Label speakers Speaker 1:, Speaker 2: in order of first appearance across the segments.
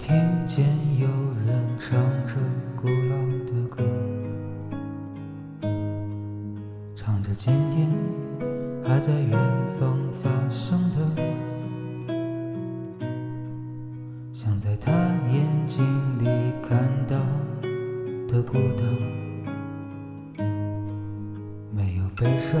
Speaker 1: 听。”见有人唱着古老的歌，唱着今天还在远方发生的，想在他眼睛里看到的孤岛，没有悲伤，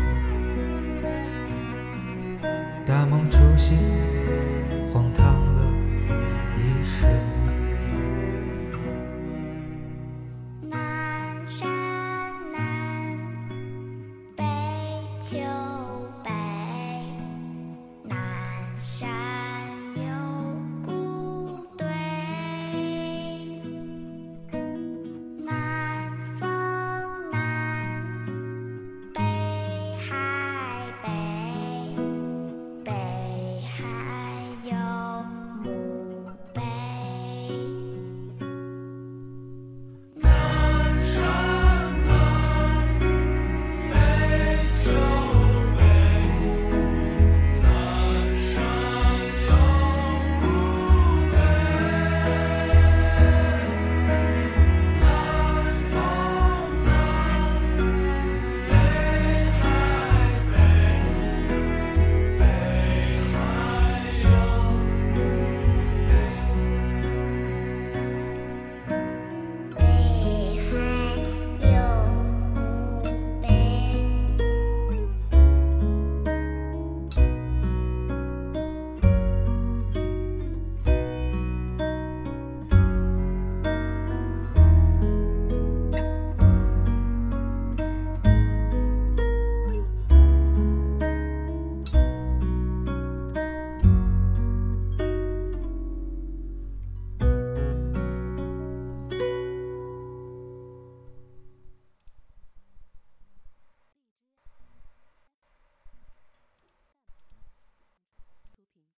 Speaker 1: 大梦初醒 You.